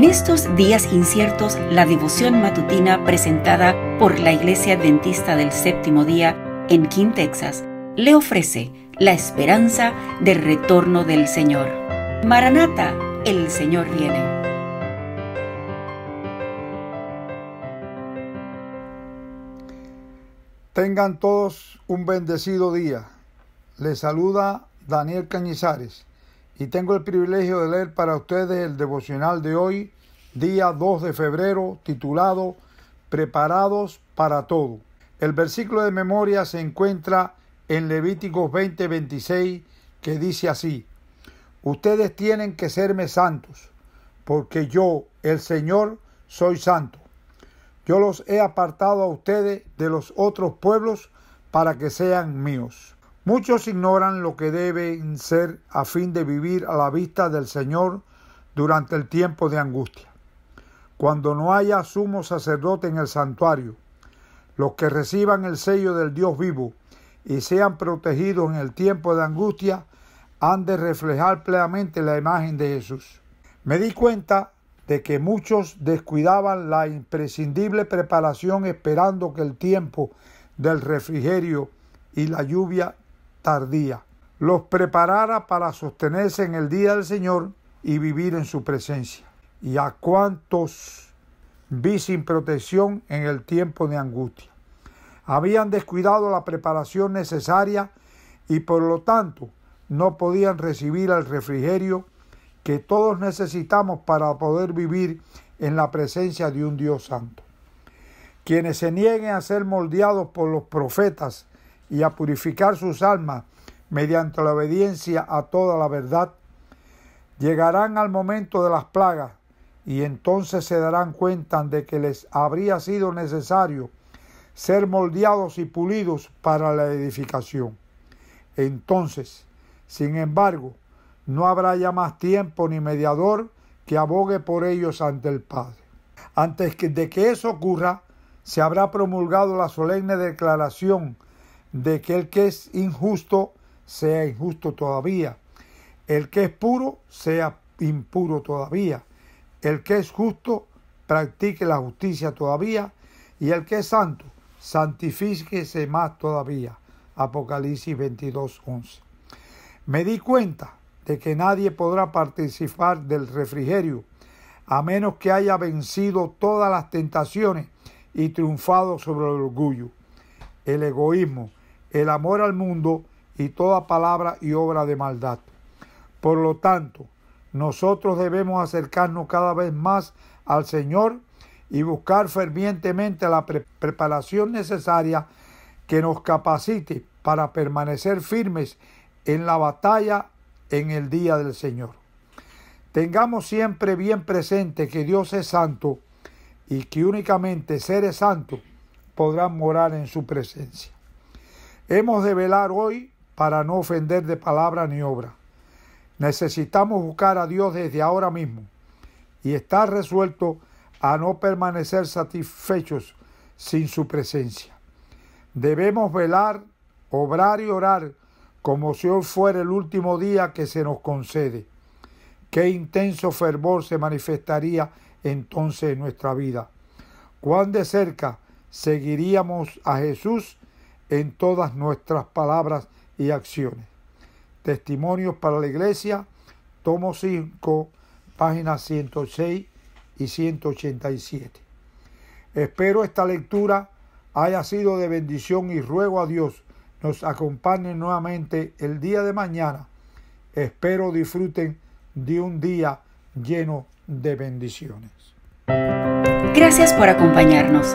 En estos días inciertos, la devoción matutina presentada por la Iglesia Adventista del Séptimo Día en King, Texas, le ofrece la esperanza del retorno del Señor. Maranata, el Señor viene. Tengan todos un bendecido día. Les saluda Daniel Cañizares y tengo el privilegio de leer para ustedes el devocional de hoy, día 2 de febrero, titulado Preparados para todo. El versículo de memoria se encuentra en Levíticos 20:26 que dice así, Ustedes tienen que serme santos, porque yo, el Señor, soy santo. Yo los he apartado a ustedes de los otros pueblos para que sean míos. Muchos ignoran lo que deben ser a fin de vivir a la vista del Señor durante el tiempo de angustia. Cuando no haya sumo sacerdote en el santuario, los que reciban el sello del Dios vivo y sean protegidos en el tiempo de angustia, han de reflejar plenamente la imagen de Jesús. Me di cuenta de que muchos descuidaban la imprescindible preparación esperando que el tiempo del refrigerio y la lluvia tardía, los preparara para sostenerse en el día del Señor y vivir en su presencia. Y a cuantos vi sin protección en el tiempo de angustia. Habían descuidado la preparación necesaria y por lo tanto no podían recibir el refrigerio que todos necesitamos para poder vivir en la presencia de un Dios santo. Quienes se nieguen a ser moldeados por los profetas y a purificar sus almas mediante la obediencia a toda la verdad, llegarán al momento de las plagas y entonces se darán cuenta de que les habría sido necesario ser moldeados y pulidos para la edificación. Entonces, sin embargo, no habrá ya más tiempo ni mediador que abogue por ellos ante el Padre. Antes de que eso ocurra, se habrá promulgado la solemne declaración de que el que es injusto sea injusto todavía, el que es puro sea impuro todavía, el que es justo practique la justicia todavía, y el que es santo santifíquese más todavía. Apocalipsis 22, 11. Me di cuenta de que nadie podrá participar del refrigerio a menos que haya vencido todas las tentaciones y triunfado sobre el orgullo, el egoísmo, el amor al mundo y toda palabra y obra de maldad. Por lo tanto, nosotros debemos acercarnos cada vez más al Señor y buscar fervientemente la preparación necesaria que nos capacite para permanecer firmes en la batalla en el día del Señor. Tengamos siempre bien presente que Dios es santo y que únicamente seres santos podrán morar en su presencia. Hemos de velar hoy para no ofender de palabra ni obra. Necesitamos buscar a Dios desde ahora mismo y estar resuelto a no permanecer satisfechos sin su presencia. Debemos velar, obrar y orar como si hoy fuera el último día que se nos concede. Qué intenso fervor se manifestaría entonces en nuestra vida. Cuán de cerca seguiríamos a Jesús en todas nuestras palabras y acciones. Testimonios para la Iglesia, tomo 5, páginas 106 y 187. Espero esta lectura haya sido de bendición y ruego a Dios nos acompañe nuevamente el día de mañana. Espero disfruten de un día lleno de bendiciones. Gracias por acompañarnos.